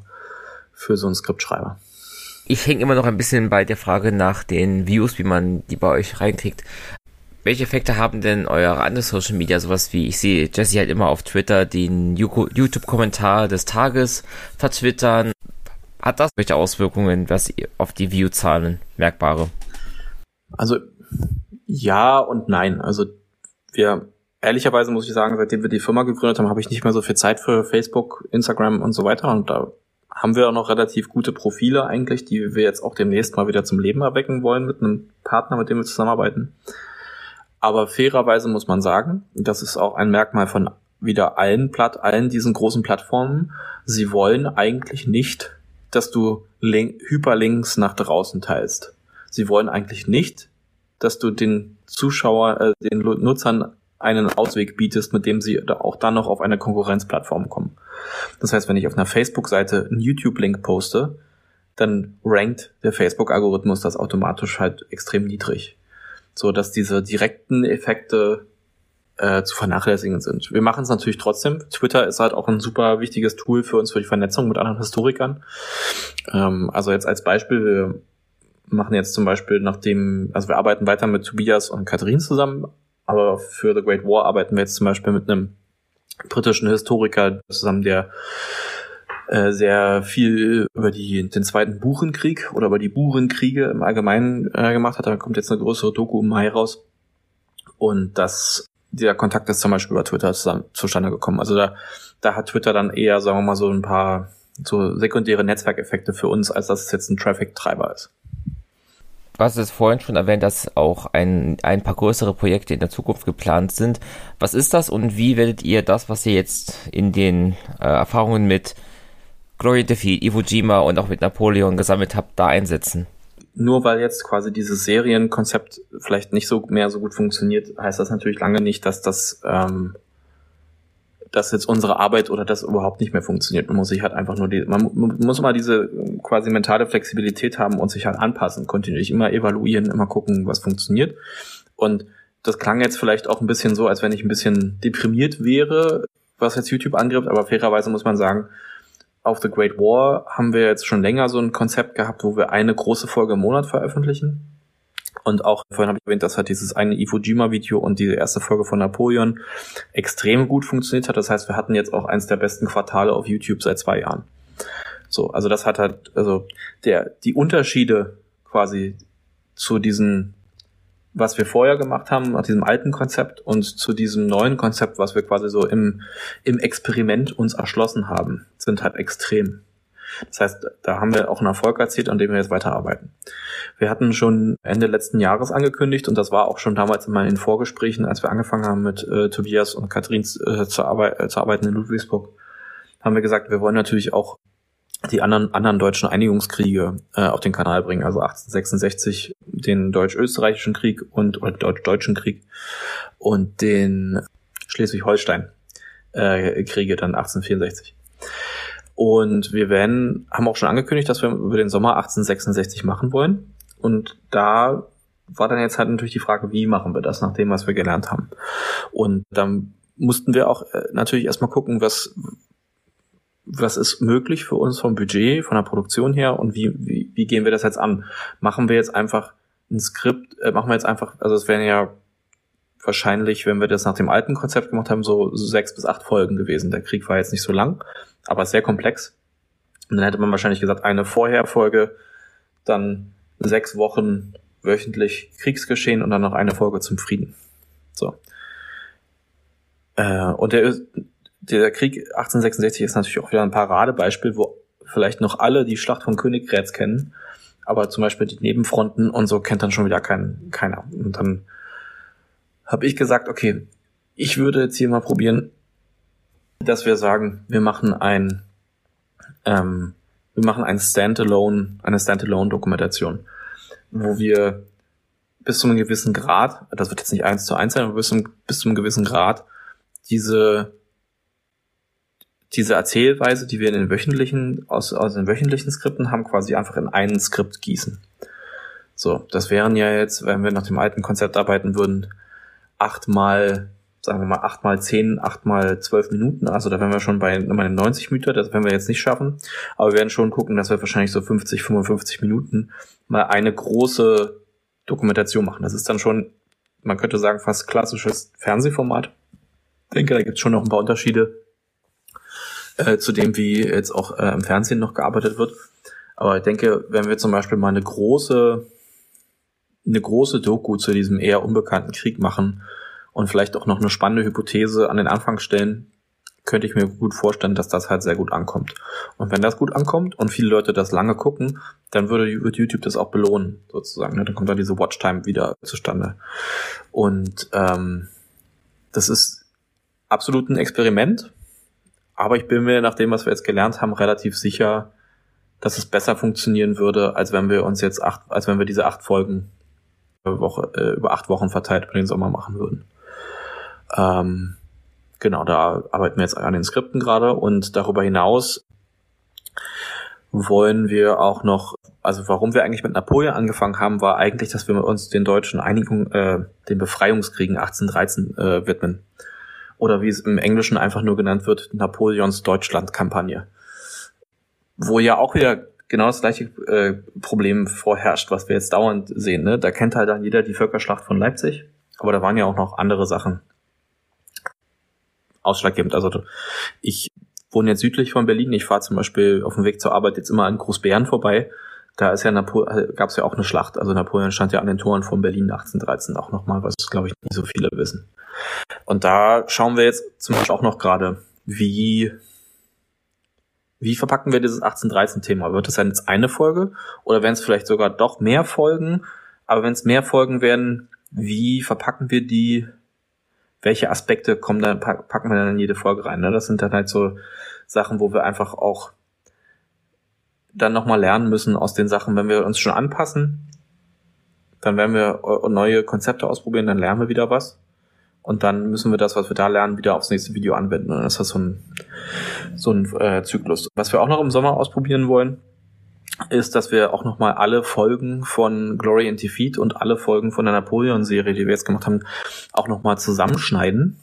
für so einen Skriptschreiber. Ich hänge immer noch ein bisschen bei der Frage nach den Views, wie man die bei euch reinkriegt. Welche Effekte haben denn eure andere Social Media, sowas wie, ich sehe Jesse halt immer auf Twitter den YouTube-Kommentar des Tages vertwittern. Hat das welche Auswirkungen, was auf die View-Zahlen merkbare? Also ja und nein. Also wir ehrlicherweise muss ich sagen, seitdem wir die Firma gegründet haben, habe ich nicht mehr so viel Zeit für Facebook, Instagram und so weiter. Und da haben wir auch noch relativ gute Profile eigentlich, die wir jetzt auch demnächst mal wieder zum Leben erwecken wollen mit einem Partner, mit dem wir zusammenarbeiten. Aber fairerweise muss man sagen, das ist auch ein Merkmal von wieder allen Platt, allen diesen großen Plattformen. Sie wollen eigentlich nicht, dass du Link, Hyperlinks nach draußen teilst. Sie wollen eigentlich nicht, dass du den Zuschauer, äh, den Nutzern einen Ausweg bietest, mit dem sie auch dann noch auf eine Konkurrenzplattform kommen. Das heißt, wenn ich auf einer Facebook-Seite einen YouTube-Link poste, dann rankt der Facebook-Algorithmus das automatisch halt extrem niedrig, so dass diese direkten Effekte äh, zu vernachlässigen sind. Wir machen es natürlich trotzdem. Twitter ist halt auch ein super wichtiges Tool für uns für die Vernetzung mit anderen Historikern. Ähm, also jetzt als Beispiel, wir machen jetzt zum Beispiel nachdem, also wir arbeiten weiter mit Tobias und Katharin zusammen aber für The Great War arbeiten wir jetzt zum Beispiel mit einem britischen Historiker zusammen, der äh, sehr viel über die, den zweiten Buchenkrieg oder über die Burenkriege im Allgemeinen äh, gemacht hat. Da kommt jetzt eine größere Doku im Mai raus. Und das, dieser Kontakt ist zum Beispiel über Twitter zusammen, zustande gekommen. Also da, da hat Twitter dann eher, sagen wir mal, so ein paar so sekundäre Netzwerkeffekte für uns, als dass es jetzt ein Traffic-Treiber ist. Hast es vorhin schon erwähnt, dass auch ein, ein paar größere Projekte in der Zukunft geplant sind. Was ist das und wie werdet ihr das, was ihr jetzt in den äh, Erfahrungen mit Gloria Defeat, Iwo Jima und auch mit Napoleon gesammelt habt, da einsetzen? Nur weil jetzt quasi dieses Serienkonzept vielleicht nicht so mehr so gut funktioniert, heißt das natürlich lange nicht, dass das ähm, dass jetzt unsere Arbeit oder das überhaupt nicht mehr funktioniert. Man muss sich halt einfach nur die, man, muss mal diese quasi mentale Flexibilität haben und sich halt anpassen, kontinuierlich immer evaluieren, immer gucken, was funktioniert. Und das klang jetzt vielleicht auch ein bisschen so, als wenn ich ein bisschen deprimiert wäre, was jetzt YouTube angibt, aber fairerweise muss man sagen, auf The Great War haben wir jetzt schon länger so ein Konzept gehabt, wo wir eine große Folge im Monat veröffentlichen. Und auch vorhin habe ich erwähnt, dass halt dieses eine Iwo Jima-Video und diese erste Folge von Napoleon extrem gut funktioniert hat. Das heißt, wir hatten jetzt auch eins der besten Quartale auf YouTube seit zwei Jahren. So, also das hat halt, also der, die Unterschiede quasi zu diesen was wir vorher gemacht haben, nach diesem alten Konzept und zu diesem neuen Konzept, was wir quasi so im, im Experiment uns erschlossen haben, sind halt extrem. Das heißt, da haben wir auch einen Erfolg erzielt, an dem wir jetzt weiterarbeiten. Wir hatten schon Ende letzten Jahres angekündigt und das war auch schon damals in meinen Vorgesprächen, als wir angefangen haben mit äh, Tobias und Katrin äh, zu, arbeit äh, zu arbeiten in Ludwigsburg, haben wir gesagt, wir wollen natürlich auch die anderen, anderen deutschen Einigungskriege äh, auf den Kanal bringen, also 1866 den deutsch-österreichischen Krieg und oder deutsch-deutschen Krieg und den Schleswig-Holstein äh, dann 1864. Und wir werden, haben auch schon angekündigt, dass wir über den Sommer 1866 machen wollen. Und da war dann jetzt halt natürlich die Frage, wie machen wir das nach dem, was wir gelernt haben. Und dann mussten wir auch äh, natürlich erstmal gucken, was, was ist möglich für uns vom Budget, von der Produktion her und wie, wie, wie gehen wir das jetzt an? Machen wir jetzt einfach ein Skript, äh, machen wir jetzt einfach, also es wären ja wahrscheinlich, wenn wir das nach dem alten Konzept gemacht haben, so sechs bis acht Folgen gewesen. Der Krieg war jetzt nicht so lang, aber sehr komplex. Und dann hätte man wahrscheinlich gesagt, eine Vorherfolge, dann sechs Wochen wöchentlich Kriegsgeschehen und dann noch eine Folge zum Frieden. So. Äh, und der, der Krieg 1866 ist natürlich auch wieder ein Paradebeispiel, wo vielleicht noch alle die Schlacht von Königgrätz kennen, aber zum Beispiel die Nebenfronten und so kennt dann schon wieder kein, keiner. Und dann habe ich gesagt, okay, ich würde jetzt hier mal probieren, dass wir sagen, wir machen ein, ähm, wir machen ein Standalone, eine Standalone-Dokumentation, wo wir bis zu einem gewissen Grad, das wird jetzt nicht eins zu eins sein, aber bis, zum, bis zu einem gewissen Grad diese diese Erzählweise, die wir in den wöchentlichen, aus, aus den wöchentlichen Skripten haben, quasi einfach in einen Skript gießen. So, das wären ja jetzt, wenn wir nach dem alten Konzept arbeiten würden, achtmal, sagen wir mal, achtmal zehn, achtmal zwölf Minuten. Also da wären wir schon bei meine 90 Meter, das werden wir jetzt nicht schaffen. Aber wir werden schon gucken, dass wir wahrscheinlich so 50, 55 Minuten mal eine große Dokumentation machen. Das ist dann schon, man könnte sagen, fast klassisches Fernsehformat. Ich denke, da gibt es schon noch ein paar Unterschiede äh, zu dem, wie jetzt auch äh, im Fernsehen noch gearbeitet wird. Aber ich denke, wenn wir zum Beispiel mal eine große eine große Doku zu diesem eher unbekannten Krieg machen und vielleicht auch noch eine spannende Hypothese an den Anfang stellen, könnte ich mir gut vorstellen, dass das halt sehr gut ankommt. Und wenn das gut ankommt und viele Leute das lange gucken, dann würde YouTube das auch belohnen, sozusagen. Ne? Dann kommt dann diese Watchtime wieder zustande. Und ähm, das ist absolut ein Experiment, aber ich bin mir nach dem, was wir jetzt gelernt haben, relativ sicher, dass es besser funktionieren würde, als wenn wir uns jetzt acht, als wenn wir diese acht Folgen Woche, äh, über acht Wochen verteilt über den Sommer machen würden. Ähm, genau, da arbeiten wir jetzt an den Skripten gerade und darüber hinaus wollen wir auch noch, also warum wir eigentlich mit Napoleon angefangen haben, war eigentlich, dass wir uns den deutschen Einigung, äh, den Befreiungskriegen 1813 äh, widmen. Oder wie es im Englischen einfach nur genannt wird, Napoleons Deutschland-Kampagne. Wo ja auch wieder genau das gleiche äh, Problem vorherrscht, was wir jetzt dauernd sehen. Ne? Da kennt halt dann jeder die Völkerschlacht von Leipzig, aber da waren ja auch noch andere Sachen ausschlaggebend. Also ich wohne jetzt südlich von Berlin. Ich fahre zum Beispiel auf dem Weg zur Arbeit jetzt immer an Großbären vorbei. Da ist ja gab es ja auch eine Schlacht. Also Napoleon stand ja an den Toren von Berlin 1813 auch nochmal, was glaube ich nicht so viele wissen. Und da schauen wir jetzt zum Beispiel auch noch gerade, wie wie verpacken wir dieses 1813-Thema? Wird es dann jetzt eine Folge oder werden es vielleicht sogar doch mehr Folgen? Aber wenn es mehr Folgen werden, wie verpacken wir die? Welche Aspekte kommen dann, packen wir dann in jede Folge rein? Ne? Das sind dann halt so Sachen, wo wir einfach auch dann nochmal lernen müssen aus den Sachen, wenn wir uns schon anpassen, dann werden wir neue Konzepte ausprobieren, dann lernen wir wieder was. Und dann müssen wir das, was wir da lernen, wieder aufs nächste Video anwenden. Und das ist so ein, so ein äh, Zyklus. Was wir auch noch im Sommer ausprobieren wollen, ist, dass wir auch nochmal alle Folgen von Glory and Defeat und alle Folgen von der Napoleon-Serie, die wir jetzt gemacht haben, auch nochmal zusammenschneiden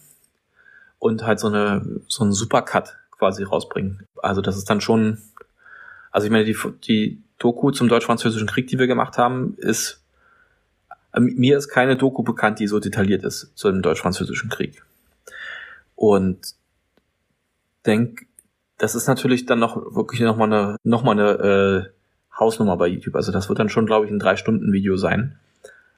und halt so eine so einen Supercut quasi rausbringen. Also das ist dann schon, also ich meine, die, die Doku zum deutsch-französischen Krieg, die wir gemacht haben, ist mir ist keine Doku bekannt, die so detailliert ist zu dem deutsch-französischen Krieg. Und denk, das ist natürlich dann noch wirklich noch mal eine, noch mal eine äh, Hausnummer bei YouTube. Also das wird dann schon, glaube ich, ein drei Stunden Video sein.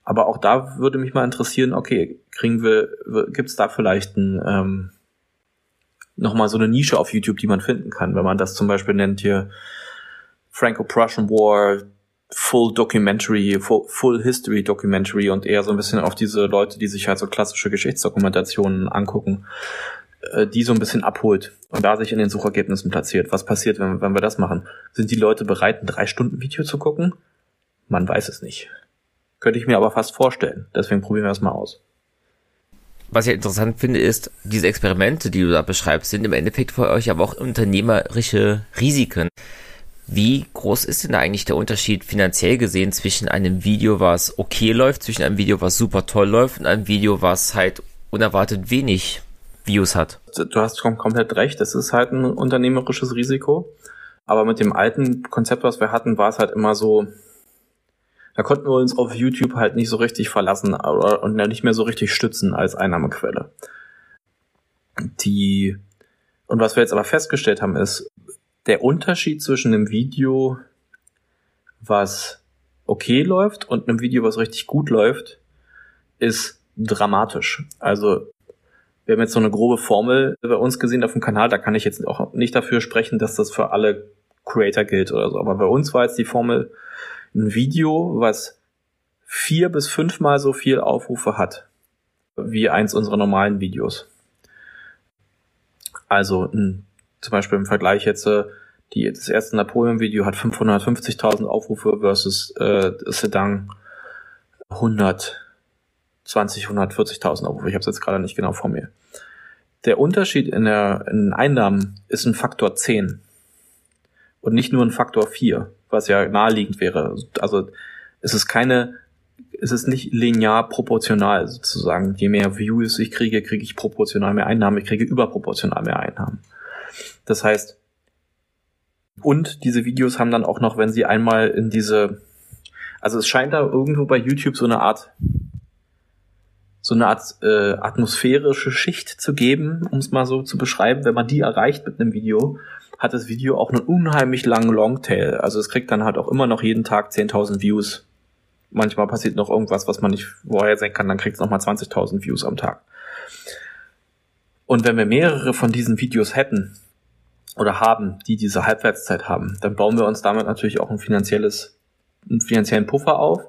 Aber auch da würde mich mal interessieren, okay, kriegen wir, gibt es da vielleicht ein, ähm, nochmal so eine Nische auf YouTube, die man finden kann, wenn man das zum Beispiel nennt hier Franco-Prussian War, Full Documentary, Full, Full History Documentary und eher so ein bisschen auf diese Leute, die sich halt so klassische Geschichtsdokumentationen angucken, äh, die so ein bisschen abholt und da sich in den Suchergebnissen platziert. Was passiert, wenn, wenn wir das machen? Sind die Leute bereit, ein drei Stunden Video zu gucken? Man weiß es nicht. Könnte ich mir aber fast vorstellen. Deswegen probieren wir es mal aus. Was ich interessant finde, ist, diese Experimente, die du da beschreibst, sind im Endeffekt für euch aber auch unternehmerische Risiken. Wie groß ist denn da eigentlich der Unterschied finanziell gesehen zwischen einem Video, was okay läuft, zwischen einem Video, was super toll läuft und einem Video, was halt unerwartet wenig Views hat? Du hast komplett recht, das ist halt ein unternehmerisches Risiko. Aber mit dem alten Konzept, was wir hatten, war es halt immer so, da konnten wir uns auf YouTube halt nicht so richtig verlassen und nicht mehr so richtig stützen als Einnahmequelle. Die, und was wir jetzt aber festgestellt haben, ist, der Unterschied zwischen einem Video, was okay läuft und einem Video, was richtig gut läuft, ist dramatisch. Also wir haben jetzt so eine grobe Formel bei uns gesehen auf dem Kanal, da kann ich jetzt auch nicht dafür sprechen, dass das für alle Creator gilt oder so. Aber bei uns war jetzt die Formel, ein Video, was vier bis fünfmal so viel Aufrufe hat wie eins unserer normalen Videos. Also ein, zum Beispiel im Vergleich jetzt äh, die, das erste Napoleon-Video hat 550.000 Aufrufe versus äh, Sedan 120, 140.000 Aufrufe. Ich habe es jetzt gerade nicht genau vor mir. Der Unterschied in, der, in den Einnahmen ist ein Faktor 10 und nicht nur ein Faktor 4 was ja naheliegend wäre. Also es ist keine, es ist nicht linear proportional sozusagen. Je mehr Views ich kriege, kriege ich proportional mehr Einnahmen, ich kriege überproportional mehr Einnahmen. Das heißt, und diese Videos haben dann auch noch, wenn sie einmal in diese, also es scheint da irgendwo bei YouTube so eine Art, so eine Art äh, atmosphärische Schicht zu geben, um es mal so zu beschreiben. Wenn man die erreicht mit einem Video, hat das Video auch einen unheimlich langen Longtail. Also es kriegt dann halt auch immer noch jeden Tag 10.000 Views. Manchmal passiert noch irgendwas, was man nicht vorher sehen kann, dann kriegt es nochmal 20.000 Views am Tag. Und wenn wir mehrere von diesen Videos hätten oder haben, die diese Halbwertszeit haben, dann bauen wir uns damit natürlich auch ein finanzielles, einen finanziellen Puffer auf,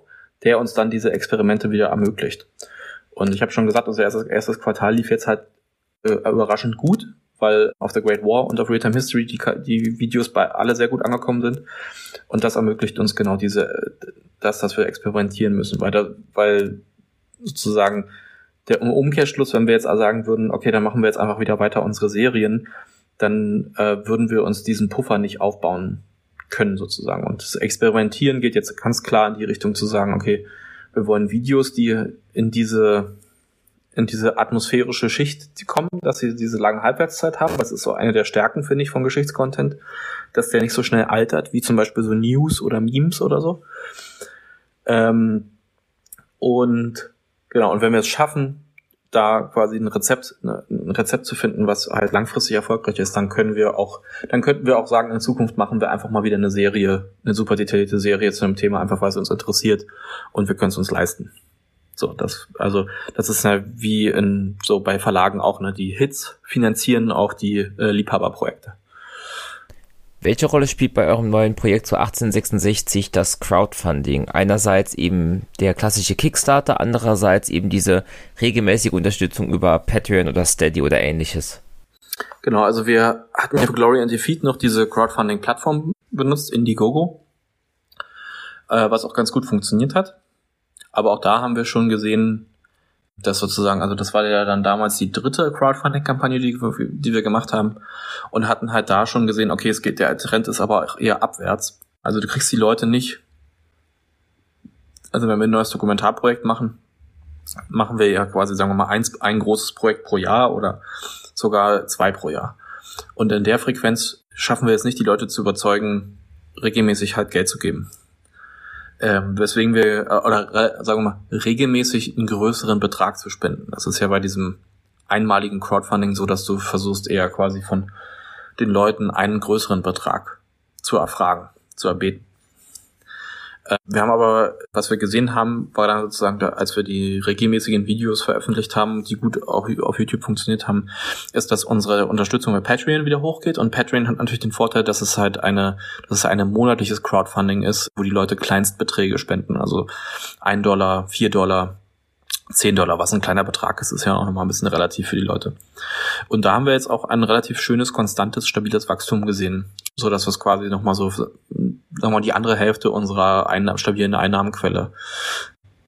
der uns dann diese Experimente wieder ermöglicht. Und ich habe schon gesagt, unser erstes, erstes Quartal lief jetzt halt äh, überraschend gut weil auf The Great War und auf Real-Time History die, die Videos bei alle sehr gut angekommen sind. Und das ermöglicht uns genau diese, das, dass wir experimentieren müssen, weil, da, weil sozusagen der Umkehrschluss, wenn wir jetzt sagen würden, okay, dann machen wir jetzt einfach wieder weiter unsere Serien, dann äh, würden wir uns diesen Puffer nicht aufbauen können sozusagen. Und das Experimentieren geht jetzt ganz klar in die Richtung zu sagen, okay, wir wollen Videos, die in diese in diese atmosphärische Schicht kommen, dass sie diese lange Halbwertszeit haben. Das ist so eine der Stärken, finde ich, von Geschichtscontent, dass der nicht so schnell altert, wie zum Beispiel so News oder Memes oder so. Ähm, und genau, und wenn wir es schaffen, da quasi ein Rezept, ne, ein Rezept zu finden, was halt langfristig erfolgreich ist, dann können wir auch, dann könnten wir auch sagen, in Zukunft machen wir einfach mal wieder eine Serie, eine super detaillierte Serie zu einem Thema, einfach weil es uns interessiert und wir können es uns leisten. So, das, also, das ist ja wie in, so bei Verlagen auch, ne, die Hits finanzieren auch die äh, Liebhaberprojekte. Welche Rolle spielt bei eurem neuen Projekt zu 1866 das Crowdfunding? Einerseits eben der klassische Kickstarter, andererseits eben diese regelmäßige Unterstützung über Patreon oder Steady oder ähnliches. Genau, also wir hatten für Glory and Defeat noch diese Crowdfunding-Plattform benutzt, Indiegogo, äh, was auch ganz gut funktioniert hat. Aber auch da haben wir schon gesehen, dass sozusagen, also das war ja dann damals die dritte Crowdfunding-Kampagne, die, die wir gemacht haben und hatten halt da schon gesehen, okay, es geht, der Trend ist aber eher abwärts. Also du kriegst die Leute nicht, also wenn wir ein neues Dokumentarprojekt machen, machen wir ja quasi, sagen wir mal, eins, ein großes Projekt pro Jahr oder sogar zwei pro Jahr. Und in der Frequenz schaffen wir jetzt nicht, die Leute zu überzeugen, regelmäßig halt Geld zu geben ähm, weswegen wir, äh, oder sagen wir mal, regelmäßig einen größeren Betrag zu spenden. Das ist ja bei diesem einmaligen Crowdfunding so, dass du versuchst eher quasi von den Leuten einen größeren Betrag zu erfragen, zu erbeten. Äh, wir haben aber, was wir gesehen haben, war dann sozusagen, als wir die regelmäßigen Videos veröffentlicht haben, die gut auf, YouTube funktioniert haben, ist, dass unsere Unterstützung bei Patreon wieder hochgeht. Und Patreon hat natürlich den Vorteil, dass es halt eine, dass es eine monatliches Crowdfunding ist, wo die Leute Kleinstbeträge spenden, also ein Dollar, vier Dollar, 10 Dollar, was ein kleiner Betrag ist, ist ja auch nochmal ein bisschen relativ für die Leute. Und da haben wir jetzt auch ein relativ schönes, konstantes, stabiles Wachstum gesehen, so dass es quasi nochmal so, sagen wir mal, die andere Hälfte unserer Einnahmen, stabilen Einnahmenquelle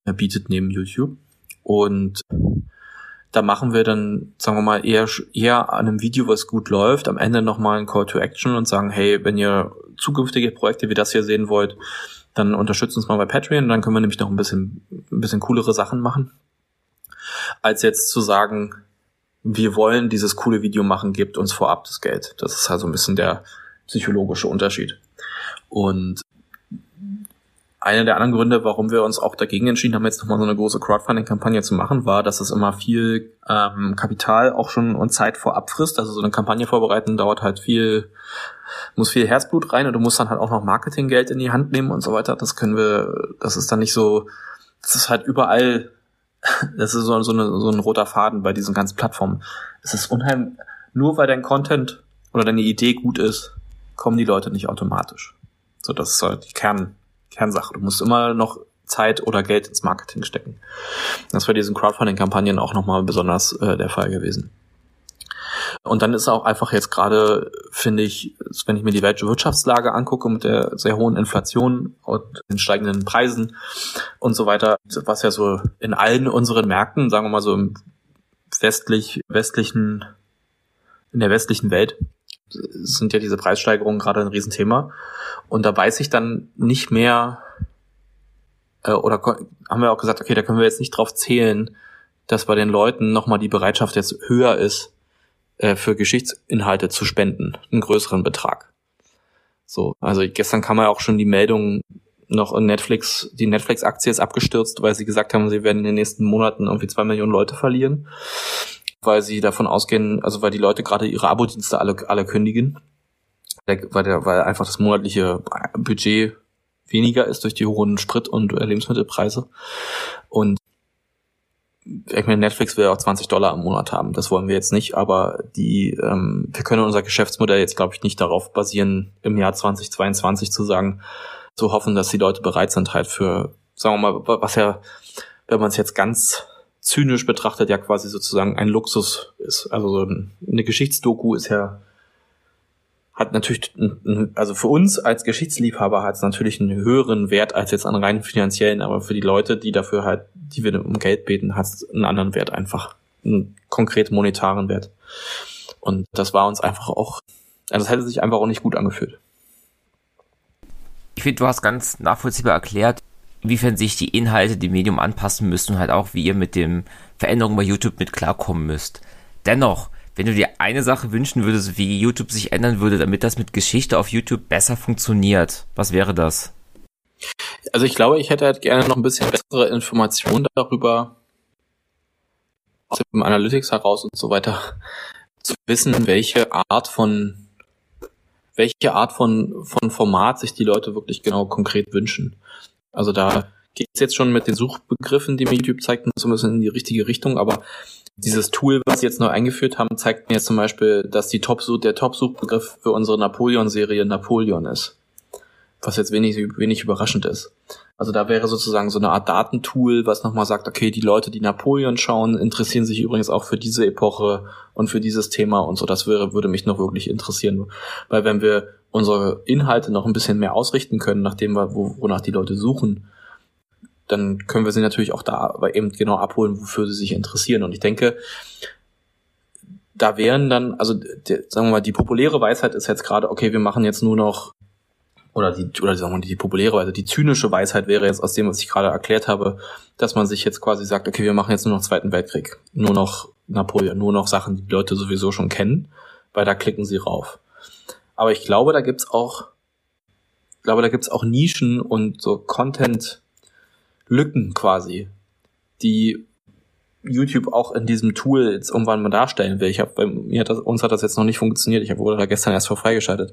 bietet neben YouTube. Und da machen wir dann, sagen wir mal, eher, eher an einem Video, was gut läuft, am Ende nochmal ein Call to Action und sagen, hey, wenn ihr zukünftige Projekte wie das hier sehen wollt, dann unterstützt uns mal bei Patreon, dann können wir nämlich noch ein bisschen, ein bisschen coolere Sachen machen als jetzt zu sagen, wir wollen dieses coole Video machen, gebt uns vorab das Geld. Das ist halt so ein bisschen der psychologische Unterschied. Und einer der anderen Gründe, warum wir uns auch dagegen entschieden haben, jetzt nochmal so eine große Crowdfunding-Kampagne zu machen, war, dass es immer viel ähm, Kapital auch schon und Zeit vorab frisst. Also so eine Kampagne vorbereiten dauert halt viel, muss viel Herzblut rein und du musst dann halt auch noch Marketinggeld in die Hand nehmen und so weiter. Das können wir, das ist dann nicht so, das ist halt überall [laughs] das ist so, so, eine, so ein roter Faden bei diesen ganzen Plattformen. Es ist unheimlich, nur weil dein Content oder deine Idee gut ist, kommen die Leute nicht automatisch. So, das ist halt die Kern, Kernsache. Du musst immer noch Zeit oder Geld ins Marketing stecken. Das war diesen Crowdfunding-Kampagnen auch nochmal besonders äh, der Fall gewesen. Und dann ist auch einfach jetzt gerade, finde ich, wenn ich mir die Wirtschaftslage angucke mit der sehr hohen Inflation und den steigenden Preisen und so weiter, was ja so in allen unseren Märkten, sagen wir mal so im westlich, westlichen, in der westlichen Welt, sind ja diese Preissteigerungen gerade ein Riesenthema. Und da weiß ich dann nicht mehr, äh, oder haben wir auch gesagt, okay, da können wir jetzt nicht drauf zählen, dass bei den Leuten nochmal die Bereitschaft jetzt höher ist, äh, für Geschichtsinhalte zu spenden, einen größeren Betrag. So, also gestern kam ja auch schon die Meldung, noch in Netflix, die Netflix-Aktie ist abgestürzt, weil sie gesagt haben, sie werden in den nächsten Monaten irgendwie zwei Millionen Leute verlieren, weil sie davon ausgehen, also weil die Leute gerade ihre Abo-Dienste alle, alle kündigen, weil, der, weil einfach das monatliche Budget weniger ist durch die hohen Sprit- und Lebensmittelpreise. Und ich meine, Netflix will auch 20 Dollar im Monat haben. Das wollen wir jetzt nicht, aber die, ähm, wir können unser Geschäftsmodell jetzt, glaube ich, nicht darauf basieren, im Jahr 2022 zu sagen, zu hoffen, dass die Leute bereit sind, halt für, sagen wir mal, was ja, wenn man es jetzt ganz zynisch betrachtet, ja quasi sozusagen ein Luxus ist. Also so eine Geschichtsdoku ist ja hat natürlich, also für uns als Geschichtsliebhaber hat es natürlich einen höheren Wert als jetzt an rein finanziellen, aber für die Leute, die dafür halt, die wir um Geld beten, hat es einen anderen Wert einfach, einen konkret monetaren Wert. Und das war uns einfach auch, also das hätte sich einfach auch nicht gut angefühlt. Ich finde, du hast ganz nachvollziehbar erklärt, inwiefern sich die Inhalte dem Medium anpassen müssen und halt auch, wie ihr mit den Veränderungen bei YouTube mit klarkommen müsst. Dennoch, wenn du dir eine Sache wünschen würdest, wie YouTube sich ändern würde, damit das mit Geschichte auf YouTube besser funktioniert, was wäre das? Also ich glaube, ich hätte halt gerne noch ein bisschen bessere Informationen darüber, aus dem Analytics heraus und so weiter, zu wissen, welche Art von welche Art von, von Format sich die Leute wirklich genau konkret wünschen. Also da geht es jetzt schon mit den Suchbegriffen, die mir YouTube zeigt, so ein bisschen in die richtige Richtung, aber dieses Tool, was sie jetzt neu eingeführt haben, zeigt mir jetzt zum Beispiel, dass die Top der Top-Suchbegriff für unsere Napoleon-Serie Napoleon ist. Was jetzt wenig, wenig überraschend ist. Also da wäre sozusagen so eine Art Datentool, was nochmal sagt, okay, die Leute, die Napoleon schauen, interessieren sich übrigens auch für diese Epoche und für dieses Thema und so. Das wäre, würde mich noch wirklich interessieren. Weil wenn wir unsere Inhalte noch ein bisschen mehr ausrichten können, nachdem wir, wo, wonach die Leute suchen, dann können wir sie natürlich auch da eben genau abholen, wofür sie sich interessieren. Und ich denke, da wären dann, also die, sagen wir mal, die populäre Weisheit ist jetzt gerade, okay, wir machen jetzt nur noch, oder die, oder sagen wir mal, die populäre Weisheit, die zynische Weisheit wäre jetzt aus dem, was ich gerade erklärt habe, dass man sich jetzt quasi sagt, okay, wir machen jetzt nur noch Zweiten Weltkrieg, nur noch Napoleon, nur noch Sachen, die, die Leute sowieso schon kennen, weil da klicken sie rauf. Aber ich glaube, da gibt's auch, ich glaube, da gibt's auch Nischen und so Content, Lücken quasi, die YouTube auch in diesem Tool jetzt irgendwann mal darstellen will. Ich habe bei mir hat das, uns hat das jetzt noch nicht funktioniert. Ich wurde da gestern erst vor freigeschaltet,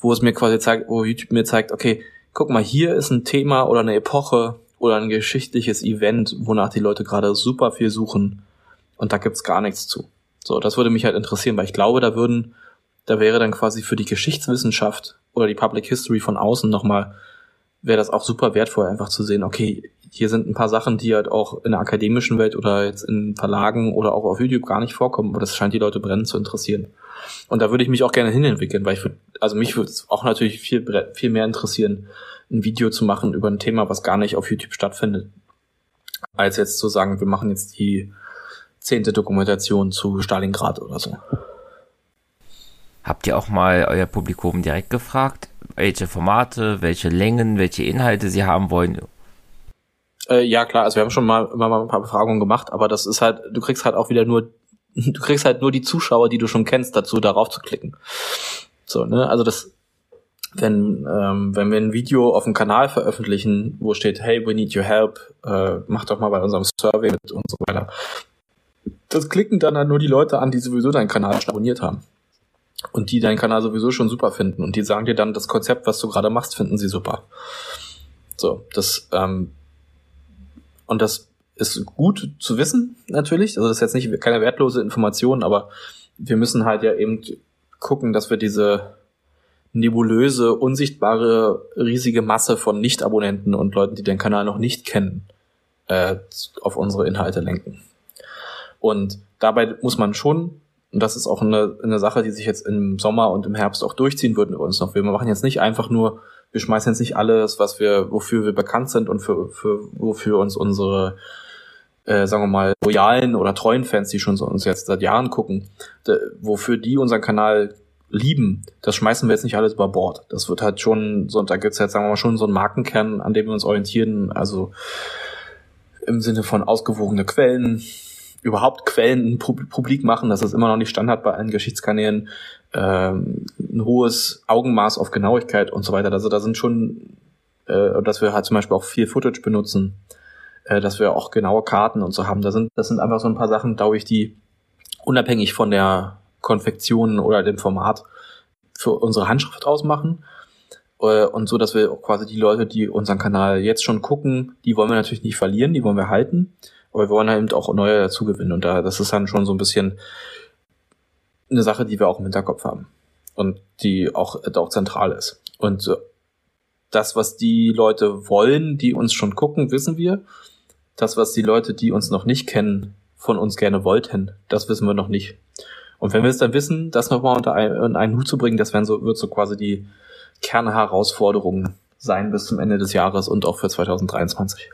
wo es mir quasi zeigt, wo YouTube mir zeigt, okay, guck mal, hier ist ein Thema oder eine Epoche oder ein geschichtliches Event, wonach die Leute gerade super viel suchen und da gibt's gar nichts zu. So, das würde mich halt interessieren, weil ich glaube, da würden, da wäre dann quasi für die Geschichtswissenschaft oder die Public History von außen nochmal, wäre das auch super wertvoll, einfach zu sehen, okay, hier sind ein paar Sachen, die halt auch in der akademischen Welt oder jetzt in Verlagen oder auch auf YouTube gar nicht vorkommen, aber das scheint die Leute brennend zu interessieren. Und da würde ich mich auch gerne hinentwickeln, weil ich würde, also mich würde es auch natürlich viel, viel mehr interessieren, ein Video zu machen über ein Thema, was gar nicht auf YouTube stattfindet, als jetzt zu sagen, wir machen jetzt die zehnte Dokumentation zu Stalingrad oder so. Habt ihr auch mal euer Publikum direkt gefragt, welche Formate, welche Längen, welche Inhalte sie haben wollen? Äh, ja, klar, also wir haben schon mal immer mal ein paar Befragungen gemacht, aber das ist halt, du kriegst halt auch wieder nur, [laughs] du kriegst halt nur die Zuschauer, die du schon kennst, dazu darauf zu klicken. So, ne? Also das, wenn, ähm, wenn wir ein Video auf dem Kanal veröffentlichen, wo steht, hey, we need your help, äh, mach doch mal bei unserem Survey mit und so weiter. Das klicken dann halt nur die Leute an, die sowieso deinen Kanal abonniert haben. Und die deinen Kanal sowieso schon super finden. Und die sagen dir dann, das Konzept, was du gerade machst, finden sie super. So, das, ähm, und das ist gut zu wissen, natürlich. Also das ist jetzt nicht keine wertlose Information, aber wir müssen halt ja eben gucken, dass wir diese nebulöse, unsichtbare, riesige Masse von Nicht-Abonnenten und Leuten, die den Kanal noch nicht kennen, äh, auf unsere Inhalte lenken. Und dabei muss man schon, und das ist auch eine, eine Sache, die sich jetzt im Sommer und im Herbst auch durchziehen würden über uns noch. Wir machen jetzt nicht einfach nur, wir schmeißen jetzt nicht alles, was wir, wofür wir bekannt sind und für, für wofür uns unsere äh, sagen wir mal, loyalen oder treuen Fans, die schon so uns jetzt seit Jahren gucken, de, wofür die unseren Kanal lieben, das schmeißen wir jetzt nicht alles über Bord. Das wird halt schon, so, da gibt's jetzt, sagen wir mal, schon so einen Markenkern, an dem wir uns orientieren, also im Sinne von ausgewogene Quellen, überhaupt Quellen publik machen, das ist immer noch nicht Standard bei allen Geschichtskanälen, ähm, ein hohes Augenmaß auf Genauigkeit und so weiter. Also da sind schon, äh, dass wir halt zum Beispiel auch viel Footage benutzen, äh, dass wir auch genaue Karten und so haben. Da sind, das sind einfach so ein paar Sachen, glaube ich, die unabhängig von der Konfektion oder dem Format für unsere Handschrift ausmachen. Äh, und so, dass wir quasi die Leute, die unseren Kanal jetzt schon gucken, die wollen wir natürlich nicht verlieren, die wollen wir halten. Aber wir wollen halt auch neue dazugewinnen. Und da, das ist dann schon so ein bisschen eine Sache, die wir auch im Hinterkopf haben. Und die auch, auch zentral ist. Und das, was die Leute wollen, die uns schon gucken, wissen wir. Das, was die Leute, die uns noch nicht kennen, von uns gerne wollten, das wissen wir noch nicht. Und wenn wir es dann wissen, das nochmal unter einen, einen Hut zu bringen, das werden so, wird so quasi die Kernherausforderung sein bis zum Ende des Jahres und auch für 2023.